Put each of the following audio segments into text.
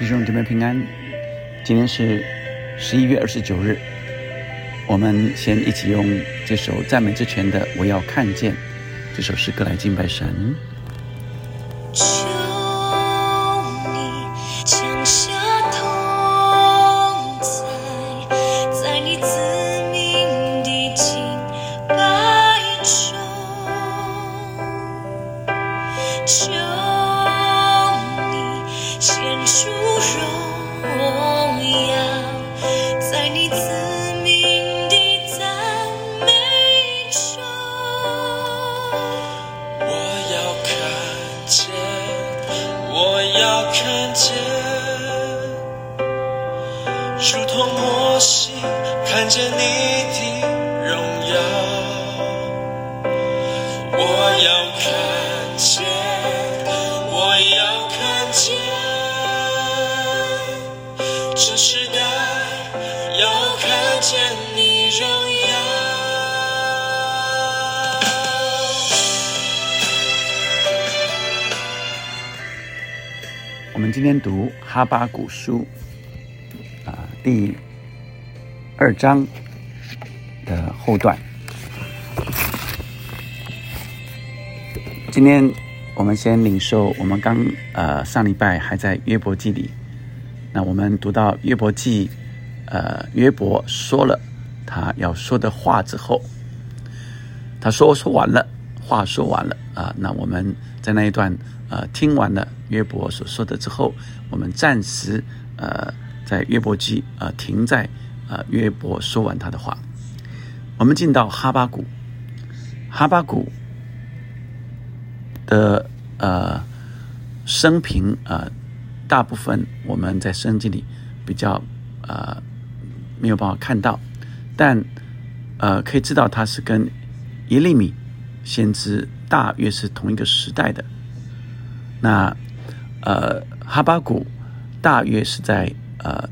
弟兄姊妹平安，今天是十一月二十九日，我们先一起用这首赞美之泉的《我要看见》这首诗歌来敬拜神。求你降下同在，在你子民的敬拜中，求你显出这时代要看见你荣耀。我们今天读哈巴古书啊、第二章的后段。今天我们先领受，我们刚呃上礼拜还在约伯记里，那我们读到约伯记，呃约伯说了他要说的话之后，他说说完了，话说完了啊、那我们在那一段呃听完了约伯所说的之后，我们暂时呃在约伯记呃停在呃约伯说完他的话，我们进到哈巴谷，哈巴谷的呃生平呃大部分我们在圣经里比较呃没有办法看到，但呃可以知道他是跟耶利米先知大约是同一个时代的。那呃哈巴谷大约是在呃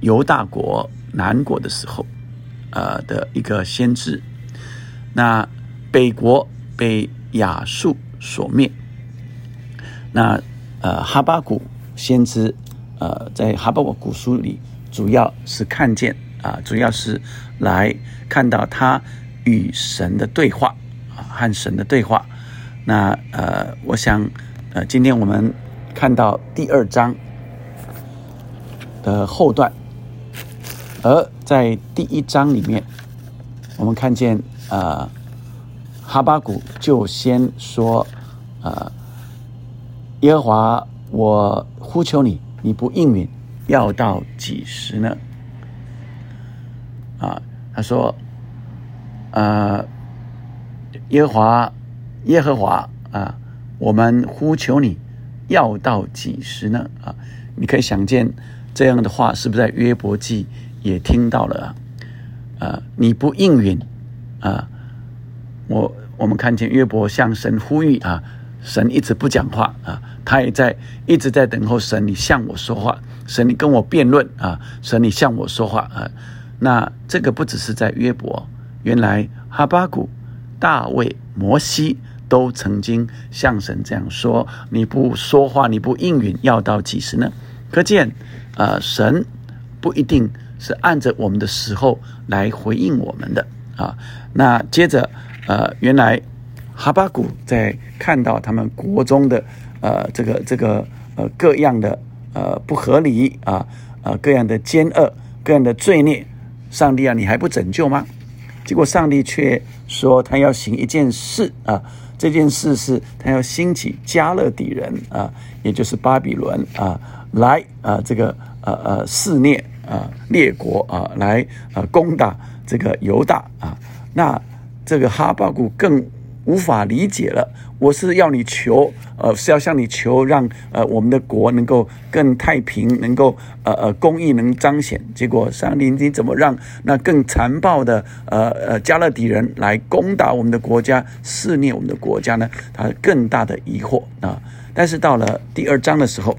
犹大国南国的时候，呃的一个先知。那北国被亚述所灭。那呃哈巴谷先知呃在哈巴谷书里主要是看见啊、主要是来看到他与神的对话啊和神的对话。那呃我想呃今天我们看到第二章的后段，而在第一章里面，我们看见呃哈巴谷就先说呃耶和华，我呼求你，你不应允，要到几时呢？啊，他说，呃，耶和华，耶和华啊，我们呼求你，要到几时呢？啊，你可以想见这样的话，是不是在约伯记也听到了啊？呃，你不应允啊，我我们看见约伯向神呼吁啊，神一直不讲话啊，他也在一直在等候神，你向我说话，神你跟我辩论啊，神你向我说话啊。那这个不只是在约伯，原来哈巴谷、大卫、摩西都曾经向神这样说：你不说话，你不应允，要到几时呢？可见，呃，神不一定是按着我们的时候来回应我们的啊。那接着，呃，原来哈巴谷在看到他们国中的呃这个这个呃各样的呃不合理啊呃各样的奸恶、各样的罪孽，上帝啊，你还不拯救吗？结果上帝却说他要行一件事啊，这件事是他要兴起加勒底人啊，也就是巴比伦啊，来啊这个呃呃肆虐啊列国啊，来呃攻打这个犹大啊。那这个哈巴谷更无法理解了。我是要你求，呃，是要向你求让，呃我们的国能够更太平，能够呃呃公义能彰显。结果上帝你怎么让那更残暴的呃呃加勒底人来攻打我们的国家，肆虐我们的国家呢？他更大的疑惑啊！但是到了第二章的时候，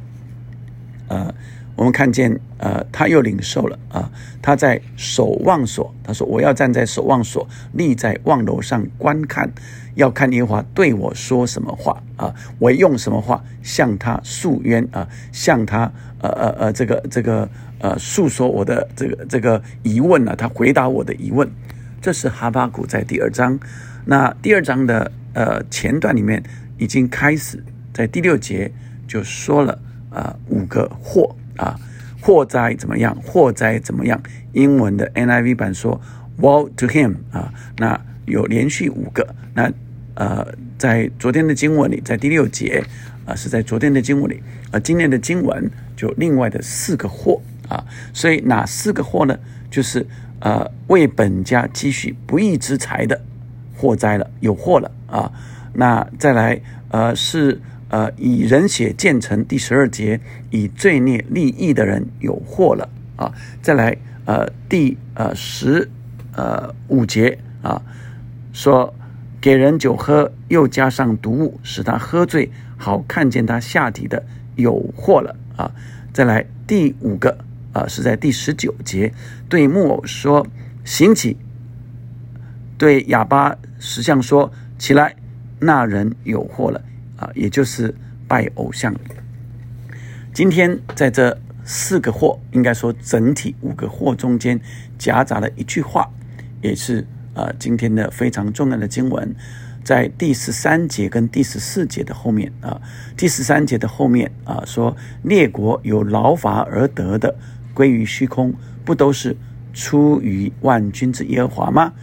呃，我们看见，呃，他又领受了啊，他在守望所，他说：“我要站在守望所，立在望楼上观看，要看耶和华对我说什么话啊，我用什么话向他诉冤啊，向他呃呃呃这个这个呃诉说我的这个这个疑问呢？他回答我的疑问。这是哈巴谷在第二章，那第二章的呃前段里面已经开始，在第六节就说了啊五个祸。啊，祸灾怎么样？祸灾怎么样？英文的 NIV 版说 “Woe to him” 啊，那有连续五个。那呃，在昨天的经文里，在第六节啊，是在昨天的经文里。而今天的经文就另外的四个祸啊，所以哪四个祸呢？就是呃，为本家积蓄不义之财的祸灾了，有祸了啊。那再来呃是。呃，以人血建成第十二节，以罪孽立义的人有祸了啊！再来，呃，第呃十呃五节啊，说给人酒喝，又加上毒物，使他喝醉，好看见他下体的有祸了啊！再来第五个啊，是在第十九节，对木偶说行起，对哑巴石像说起来，那人有祸了。啊，也就是拜偶像。今天在这四个祸，应该说整体五个祸中间夹杂了一句话，也是啊今天的非常重要的经文，在第十三节跟第十四节的后面啊。第十三节的后面啊，说列国有劳乏而得的归于虚空，不都是出于万军之耶和华吗？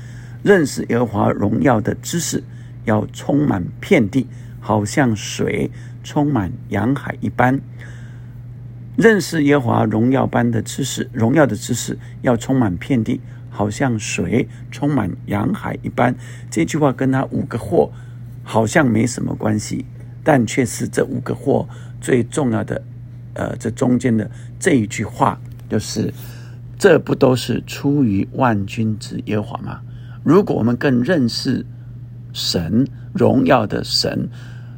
认识耶和华荣耀的知识要充满遍地。好像水充满洋海一般，认识耶和华荣耀般的知识，荣耀的知识要充满遍地，好像水充满洋海一般。这句话跟他五个祸好像没什么关系，但却是这五个祸最重要的。呃，这中间的这一句话就是：这不都是出于万军之耶和华吗？如果我们更认识神荣耀的神。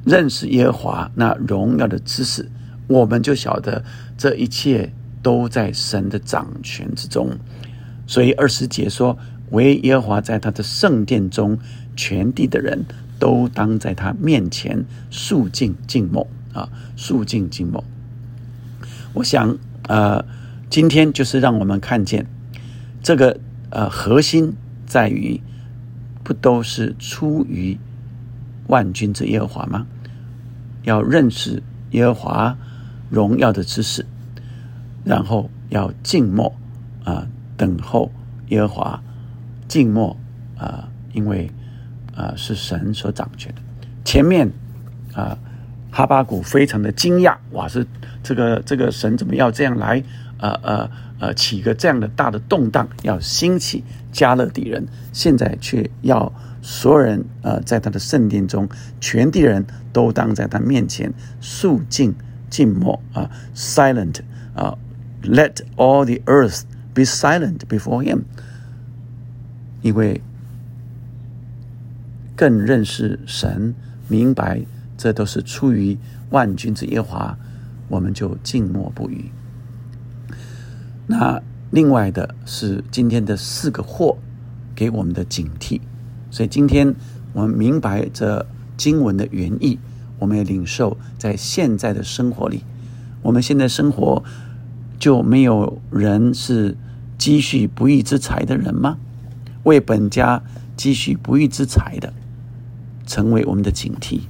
认识耶和华那荣耀的知识，我们就晓得这一切都在神的掌权之中。所以二十节说：“唯耶和华在他的圣殿中，全地的人都当在他面前肃静静默啊，肃静静默。”我想，呃，今天就是让我们看见这个呃核心在于，不都是出于万军之耶和华吗？要认识耶和华荣耀的知识，然后要静默啊，等候耶和华，静默啊，因为啊是神所掌权的。前面啊，哈巴谷非常的惊讶，哇，是这个这个神怎么要这样来？呃呃呃，起个这样的大的动荡，要兴起加勒底人，现在却要。所有人呃，在他的圣殿中，全地人都当在他面前肃静静默啊，silent 啊，let all the earth be silent before him。因为更认识神，明白这都是出于万军之耶华，我们就静默不语。那另外的是今天的四个祸给我们的警惕。所以今天我们明白这经文的原意，我们也领受在现在的生活里，我们现在生活就没有人是积蓄不义之财的人吗？为本家积蓄不义之财的，成为我们的警惕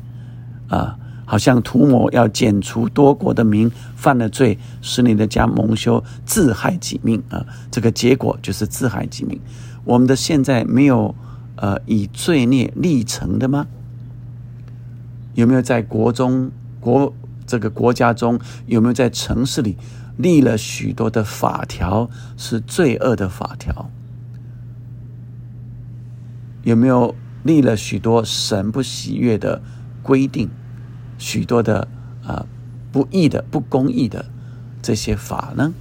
啊！好像涂抹要剪除多国的民犯了罪，使你的家蒙羞，自害己命啊！这个结果就是自害己命。我们的现在没有。呃，以罪孽立成的吗？有没有在国中国这个国家中，有没有在城市里立了许多的法条是罪恶的法条？有没有立了许多神不喜悦的规定？许多的啊不义的、不公义的这些法呢？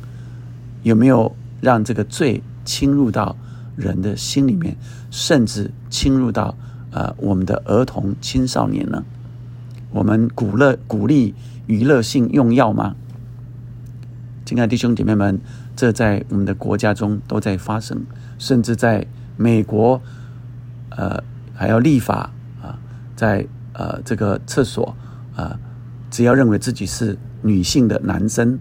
有没有让这个罪侵入到？人的心里面，甚至侵入到呃我们的儿童青少年呢？我们鼓乐鼓励娱乐性用药吗？亲爱的弟兄姐妹们，这在我们的国家中都在发生，甚至在美国，呃，还要立法啊，在呃这个厕所啊，只要认为自己是女性的男生。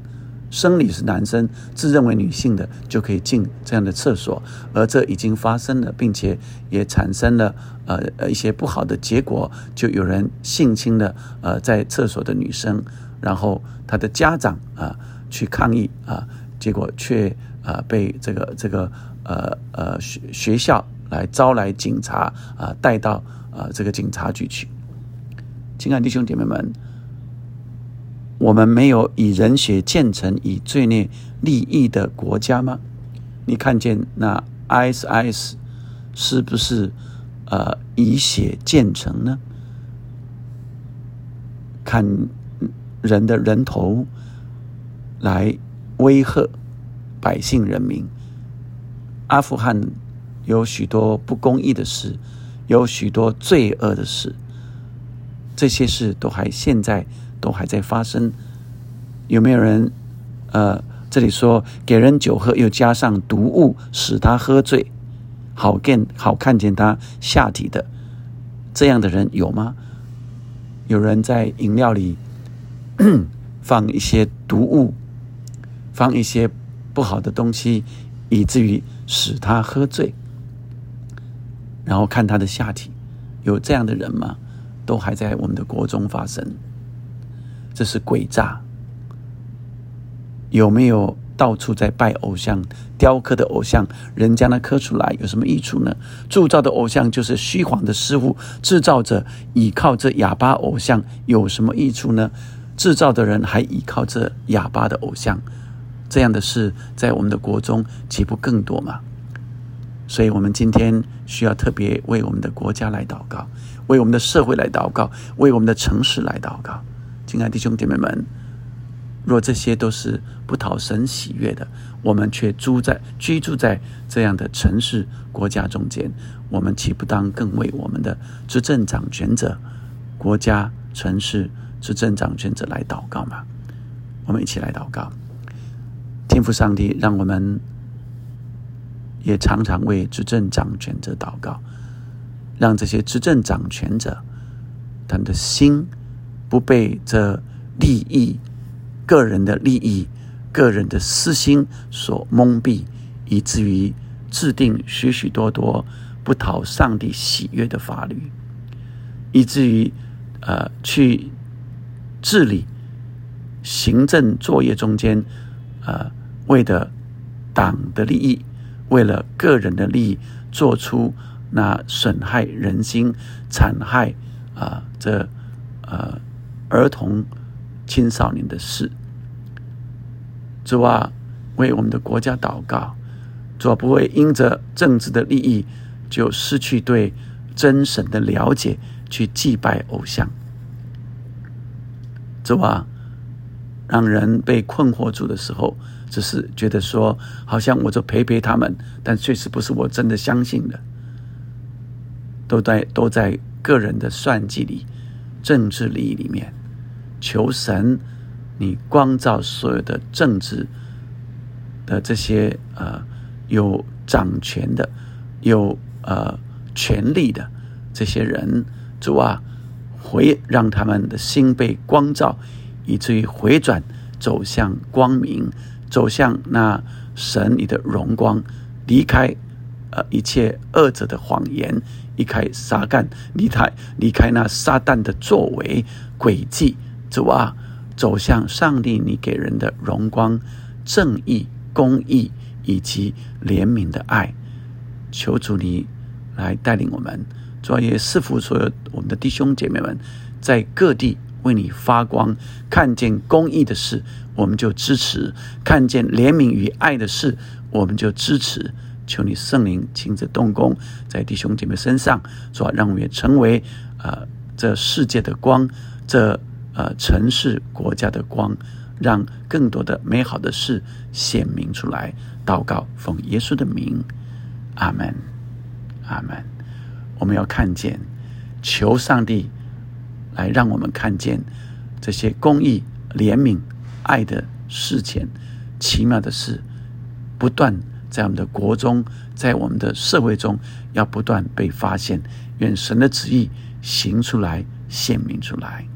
生理是男生，自认为女性的就可以进这样的厕所，而这已经发生了，并且也产生了呃呃一些不好的结果，就有人性侵了呃在厕所的女生，然后她的家长啊去抗议啊，结果却啊被这个这个呃呃学学校来招来警察啊带到啊这个警察局去，亲爱的弟兄姐妹们。我们没有以人血建成、以罪孽立义的国家吗？你看见那 ISIS 是不是呃以血建成呢？看人的人头来威吓百姓人民。阿富汗有许多不公义的事，有许多罪恶的事，这些事都还现在。都还在发生，有没有人？呃，这里说给人酒喝，又加上毒物，使他喝醉，好见好看见他下体的这样的人有吗？有人在饮料里 放一些毒物，放一些不好的东西，以至于使他喝醉，然后看他的下体，有这样的人吗？都还在我们的国中发生。这是诡诈，有没有到处在拜偶像、雕刻的偶像？人家那刻出来有什么益处呢？铸造的偶像就是虚晃的师傅，制造者倚靠这哑巴偶像有什么益处呢？制造的人还倚靠这哑巴的偶像，这样的事在我们的国中岂不更多吗？所以，我们今天需要特别为我们的国家来祷告，为我们的社会来祷告，为我们的城市来祷告。亲爱的弟兄姐妹们，若这些都是不讨神喜悦的，我们却住在居住在这样的城市国家中间，我们岂不当更为我们的执政掌权者、国家、城市执政掌权者来祷告吗？我们一起来祷告，天父上帝，让我们也常常为执政掌权者祷告，让这些执政掌权者他们的心。不被这利益、个人的利益、个人的私心所蒙蔽，以至于制定许许多多不讨上帝喜悦的法律，以至于呃去治理行政作业中间，呃为的党的利益，为了个人的利益，做出那损害人心、残害啊这呃。儿童、青少年的事，主啊，为我们的国家祷告，主啊，不会因着政治的利益就失去对真神的了解，去祭拜偶像。主啊，让人被困惑住的时候，只是觉得说，好像我就陪陪他们，但确实不是我真的相信的，都在都在个人的算计里、政治利益里面。求神，你光照所有的政治的这些呃有掌权的、有呃权力的这些人，主啊，回让他们的心被光照，以至于回转走向光明，走向那神你的荣光，离开呃一切恶者的谎言，离开撒旦，离开离开那撒旦的作为诡计。主啊，走向上帝，你给人的荣光、正义、公义以及怜悯的爱，求主你来带领我们，主啊也赐福所有我们的弟兄姐妹们，在各地为你发光。看见公义的事，我们就支持；看见怜悯与爱的事，我们就支持。求你圣灵亲自动工在弟兄姐妹身上，主让我们也成为呃这世界的光。这呃，城市国家的光，让更多的美好的事显明出来，祷告奉耶稣的名，阿门阿门，我们要看见，求上帝来让我们看见这些公益、怜悯、爱的事件，奇妙的事不断在我们的国中，在我们的社会中要不断被发现，愿神的旨意行出来，显明出来。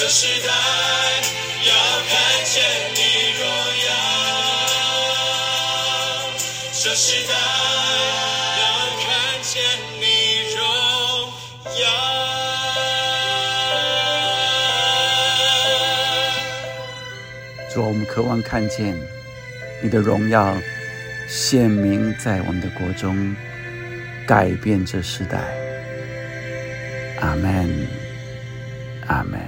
这时代要看见你荣耀。这时代要看见你荣耀。主，我们渴望看见你的荣耀，现明在我们的国中改变这时代。阿门。阿门。